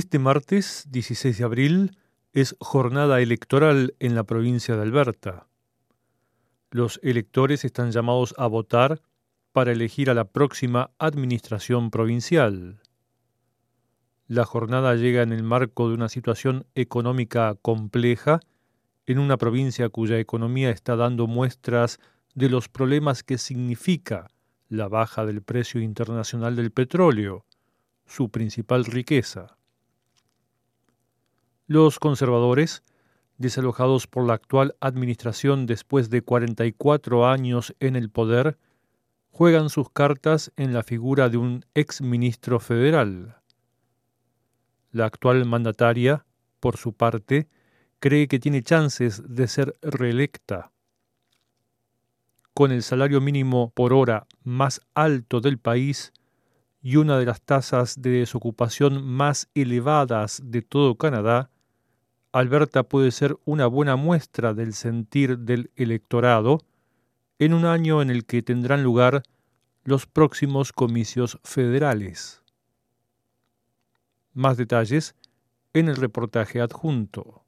Este martes 16 de abril es jornada electoral en la provincia de Alberta. Los electores están llamados a votar para elegir a la próxima administración provincial. La jornada llega en el marco de una situación económica compleja en una provincia cuya economía está dando muestras de los problemas que significa la baja del precio internacional del petróleo, su principal riqueza. Los conservadores, desalojados por la actual administración después de 44 años en el poder, juegan sus cartas en la figura de un ex ministro federal. La actual mandataria, por su parte, cree que tiene chances de ser reelecta. Con el salario mínimo por hora más alto del país y una de las tasas de desocupación más elevadas de todo Canadá, Alberta puede ser una buena muestra del sentir del electorado en un año en el que tendrán lugar los próximos comicios federales. Más detalles en el reportaje adjunto.